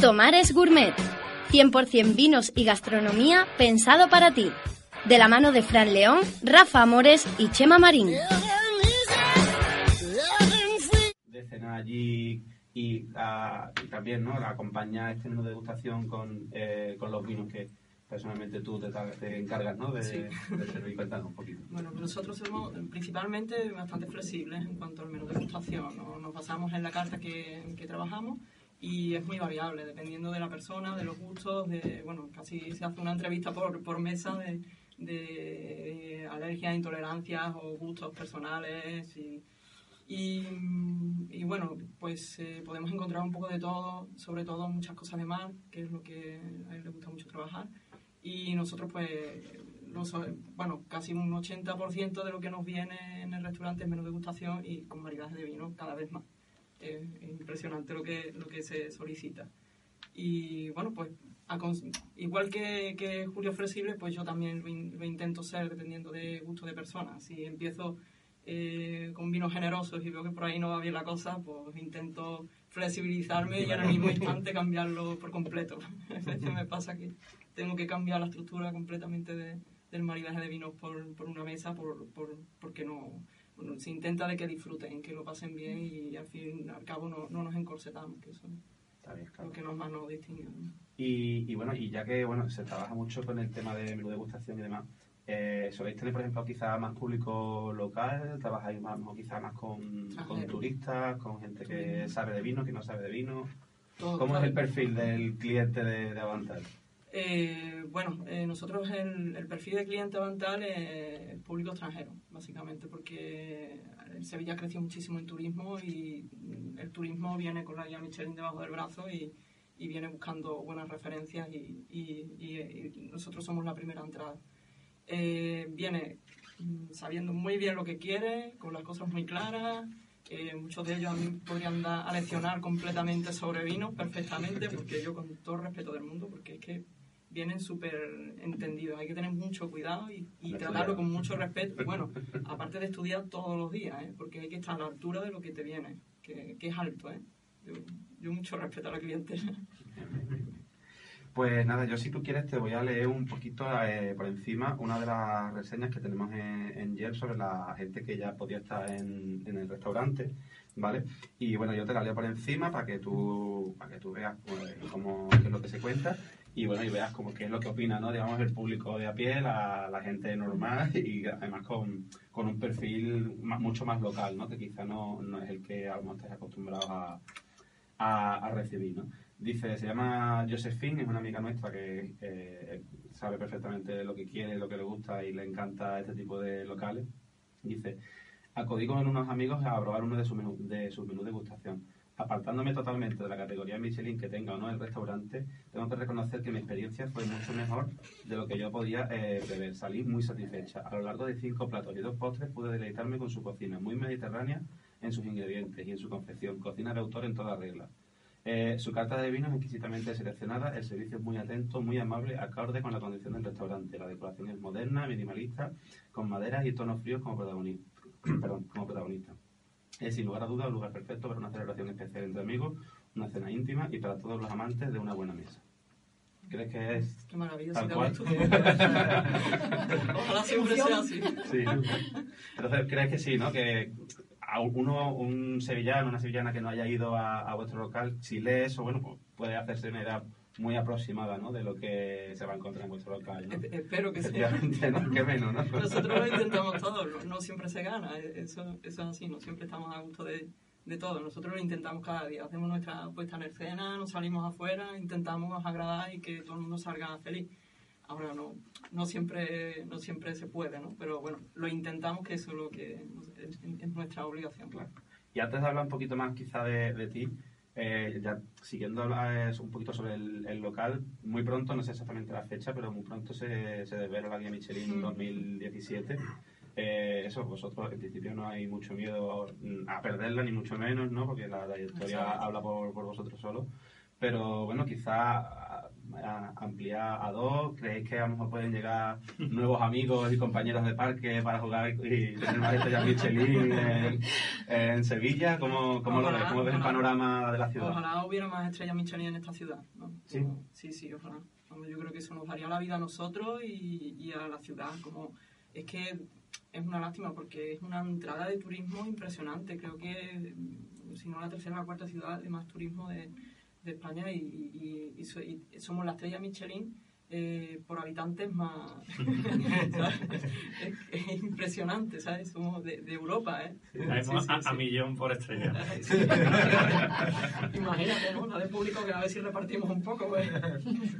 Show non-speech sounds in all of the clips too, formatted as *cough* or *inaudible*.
Tomares Gourmet. 100% vinos y gastronomía pensado para ti. De la mano de Fran León, Rafa Amores y Chema Marín. de cenar allí y, y también ¿no? acompañar este menú de degustación con, eh, con los vinos que personalmente tú te, te encargas ¿no? de, Sí. de servir. Cuéntanos un poquito. Bueno, pues nosotros somos principalmente bastante flexibles en cuanto al menú de degustación. ¿no? Nos basamos en la carta que, que trabajamos y es muy variable, dependiendo de la persona, de los gustos, de, bueno, casi se hace una entrevista por, por mesa de, de alergias, intolerancias o gustos personales y, y, bueno, pues eh, podemos encontrar un poco de todo, sobre todo muchas cosas de mar, que es lo que a él le gusta mucho trabajar. Y nosotros pues los- bueno, casi un 80% de lo que nos viene en el restaurante es menú de degustación y con maridaje de vino cada vez más. Es impresionante lo que, lo que se solicita. Y bueno, pues a igual que, que Julio flexible, pues yo también lo, in- lo intento ser dependiendo de gusto de personas. Si empiezo eh, con vinos generosos y veo que por ahí no va bien la cosa, pues intento flexibilizarme y en el mismo instante cambiarlo por completo. *laughs* A veces me pasa que tengo que cambiar la estructura completamente de- del maridaje de vinos por, por una mesa por, por- porque no bueno, se intenta de que disfruten, que lo pasen bien y al fin y al cabo no, no nos encorsetamos, que eso Está bien, es claro. lo que nos más nos distingue. ¿no? Y, y bueno, y ya que bueno se trabaja mucho con el tema de menú de degustación y demás, eh, ¿soléis tener, por ejemplo, quizá más público local? ¿Trabajáis más, o quizá más con, con turistas, con gente que sabe de vino, que no sabe de vino? Todo, ¿Cómo es el perfil del cliente de, de Avantal? Eh, bueno, eh, nosotros el, el perfil de cliente Avantal es público extranjero, básicamente, porque Sevilla creció muchísimo en turismo y el turismo viene con la guía Michelin debajo del brazo y, y viene buscando buenas referencias y, y- y- nosotros somos la primera entrada. Eh, viene sabiendo muy bien lo que quiere, con las cosas muy claras. eh, muchos de ellos a mí podrían dar a leccionar completamente sobre vino perfectamente, porque yo con todo el respeto del mundo, porque es que vienen súper entendidos. Hay que tener mucho cuidado y, tratarlo con mucho respeto. *laughs* Bueno, aparte de estudiar todos los días, ¿eh? porque hay que estar a la altura de lo que te viene, que, que es alto. ¿eh? Yo, yo mucho respeto a la clientela. Pues nada, yo si tú quieres te voy a leer un poquito eh, por encima una de las reseñas que tenemos en, en Yelp sobre la gente que ya podía estar en, en el restaurante, ¿vale? Y bueno, yo te la leo por encima para que tú, para que tú veas pues, cómo, qué es lo que se cuenta y bueno, y veas como qué es lo que opina, ¿no? Digamos, el público de a pie, la, la gente normal *laughs* y además con, con un perfil mucho más local, ¿no? Que quizá no, no es el que a lo mejor estés acostumbrado a, a, recibir, ¿no? Dice, se llama Josephine, es una amiga nuestra que sabe perfectamente lo que quiere, lo que le gusta y le encanta este tipo de locales. Dice, acudí con unos amigos a probar uno de sus menús de sus menús de gustación. Apartándome totalmente de la categoría Michelin que tenga o no el restaurante, tengo que reconocer que mi experiencia fue mucho mejor de lo que yo podía eh, prever. Salí muy satisfecha. A lo largo de cinco platos y dos postres pude deleitarme con su cocina, muy mediterránea en sus ingredientes y en su confección. Cocina de autor en toda regla. Eh, su carta de vinos es exquisitamente seleccionada, el servicio es muy atento, muy amable, acorde con la condición del restaurante. La decoración es moderna, minimalista, con maderas y tonos fríos como. *clears throat* Perdón, como protagonista. Es sin lugar a dudas un lugar perfecto para una celebración especial entre amigos, una cena íntima y para todos los amantes de una buena mesa. ¿Crees que es Qué maravilla, Tal cual. tú. *laughs* Ojalá siempre sea así. Sí. Entonces, ¿crees que sí, no? Que a uno, un sevillano, una sevillana que no haya ido a, a vuestro local, si eso, bueno, pues puede hacerse una idea muy aproximada, ¿no? De lo que se va a encontrar en vuestro local, ¿no? E- Espero que sea. ¿no? Qué menos, ¿no? Nosotros lo intentamos todo, no, siempre se gana, e- eso, eso es así, no siempre estamos a gusto de, de todo. Nosotros lo intentamos cada día, hacemos nuestra puesta en escena, nos salimos afuera, intentamos agradar y que todo el mundo salga feliz. ahora no, no siempre, no siempre se puede, ¿no? Pero bueno, lo intentamos que eso es lo que es, es nuestra obligación. Claro. Y antes de hablar un poquito más quizá de, de ti, eh, ya siguiendo un poquito sobre el, local, muy pronto, no sé exactamente la fecha, pero muy pronto se, se desvela la guía Michelin 2017. Eh, eso, vosotros en principio no hay mucho miedo a perderla, ni mucho menos, ¿no? Porque la trayectoria habla por, por vosotros solo. Pero bueno, quizá ampliar a dos? ¿Creéis que a lo mejor pueden llegar nuevos amigos y compañeros de parque para jugar y tener más estrellas Michelin en, en Sevilla? ¿Cómo, cómo lo ves? ¿Cómo ves el panorama de la ciudad? Ojalá hubiera más estrellas Michelin en esta ciudad. ¿Sí? sí, sí, ojalá. Yo creo que eso nos daría la vida a nosotros y, y a la ciudad. Como, es que es una lástima porque es una entrada de turismo impresionante. Creo que, si no la tercera o la cuarta ciudad de más turismo de de España y, somos la estrella Michelin eh, por habitantes más... *laughs* es, impresionante, ¿sabes? Somos de, Europa, ¿eh? a, millón por estrella. *laughs* Imagínate, ¿no? La de público que a ver si repartimos un poco, pues.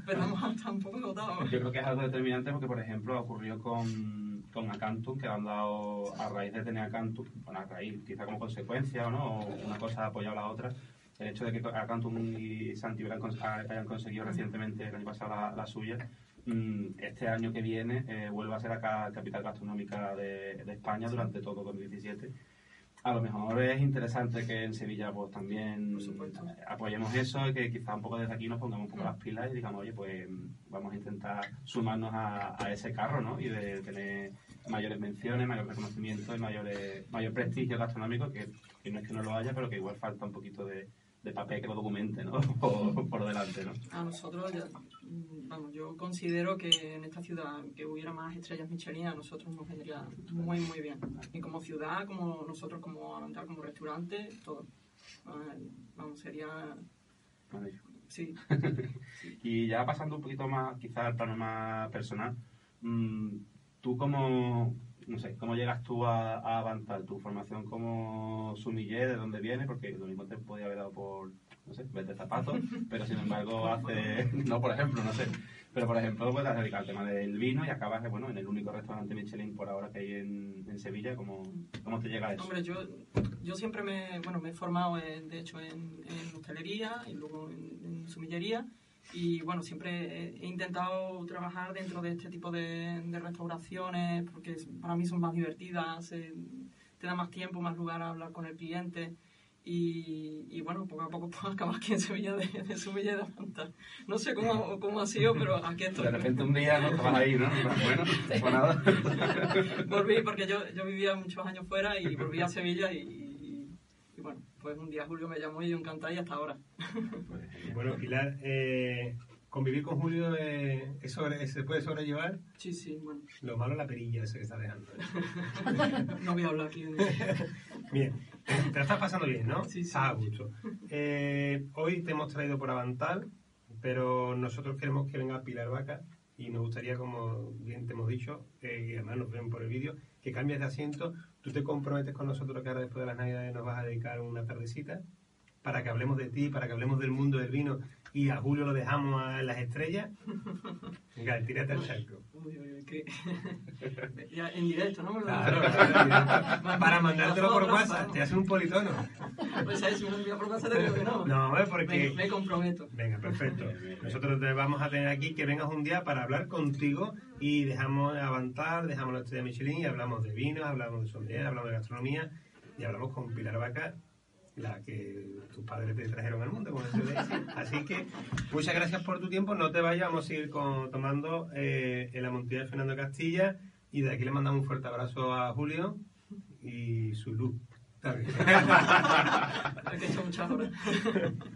pero hasta un poco agotados. Yo creo que es algo determinante porque, por ejemplo, ocurrió con, con Acantum, que han dado a raíz de tener Acantum, bueno, a raíz, quizá como consecuencia, ¿no? O una cosa apoyado a la otra, el hecho de que Acantum y Santi hayan conseguido recientemente el año pasado la, suya, mm, este año que viene eh, vuelve a ser la capital gastronómica de, España durante todo 2017. A lo mejor es interesante que en Sevilla pues también apoyemos eso y que quizá un poco desde aquí nos pongamos un poco las pilas y digamos, oye, pues vamos a intentar sumarnos a, ese carro, ¿no? Y de tener mayores menciones, mayor reconocimiento y mayores, mayor prestigio gastronómico, que no es que no lo haya, pero que igual falta un poquito de, de papel que lo documente, ¿no? *laughs* por, delante, ¿no? A nosotros, mm, vamos, yo considero que en esta ciudad que hubiera más estrellas Michelin a nosotros nos vendría muy, muy bien. Y como ciudad, como nosotros como Avantar, como restaurante, todo. Vamos, sería... Sí. *laughs* y ya pasando un poquito más, quizás al plano más personal, mm, tú como no sé, ¿cómo llegas tú a, a avanzar? ¿Tu formación como sumiller, de dónde viene? Porque lo mismo te podía haber dado por, no sé, vender zapatos, *laughs* pero sin embargo hace, *laughs* no por ejemplo, no sé, pero por ejemplo puedes dedicar al tema del vino y acabas, bueno, en el único restaurante Michelin por ahora que hay en, en Sevilla, ¿cómo, ¿cómo te llega eso? Hombre, yo, yo siempre me, bueno, me he formado, de hecho, en, en hostelería y luego en, en sumillería y bueno, siempre he intentado trabajar dentro de este tipo de, restauraciones porque para mí son más divertidas, te da más tiempo, más lugar a hablar con el cliente. Y, y bueno, poco a poco *laughs* pues, acabas aquí en Sevilla de, de Sevilla de Avantar. No sé cómo, cómo, ha sido, pero aquí estoy. De repente un día no estabas ahí, ¿no? Bueno, pues nada. *laughs* volví porque yo, yo vivía muchos años fuera y volví a Sevilla y, pues un día Julio me llamó y yo encantada y hasta ahora. *laughs* bueno, Pilar, eh, ¿convivir con Julio eh, se puede sobrellevar? Sí, sí, bueno. Lo malo es la perilla ese que está dejando. *laughs* no voy a hablar aquí. *laughs* bien, te la estás pasando bien, ¿no? Sí, sí. a gusto. Eh, hoy te hemos traído por Avantal, pero nosotros queremos que venga Pilar Vaca y nos gustaría, como bien te hemos dicho, y además nos ven por el vídeo, que cambies de asiento. Tú te comprometes con nosotros que ahora después de las navidades nos vas a dedicar una tardecita para que hablemos de ti, para que hablemos del mundo del vino y a Julio lo dejamos a las estrellas. *laughs* Venga, tírate al charco. *laughs* ya, en directo, ¿no? Claro, claro, *laughs* para mandártelo por WhatsApp, te hace un politono. Pues si me lo por WhatsApp te digo que no. No, es porque... Me, comprometo. Venga, perfecto. Nosotros te vamos a tener aquí que vengas un día para hablar contigo y dejamos avanzar, dejamos la estrella de Michelin y hablamos de vino, hablamos de sommelier, hablamos de gastronomía y hablamos con Pilar Vaca la que tus padres te trajeron al mundo, como se decir. Así que muchas gracias por tu tiempo. No te vayamos a seguir con, tomando eh, en la Montilla de Fernando Castilla. Y de aquí le mandamos un fuerte abrazo a Julio y su luz. *laughs*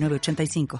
906985.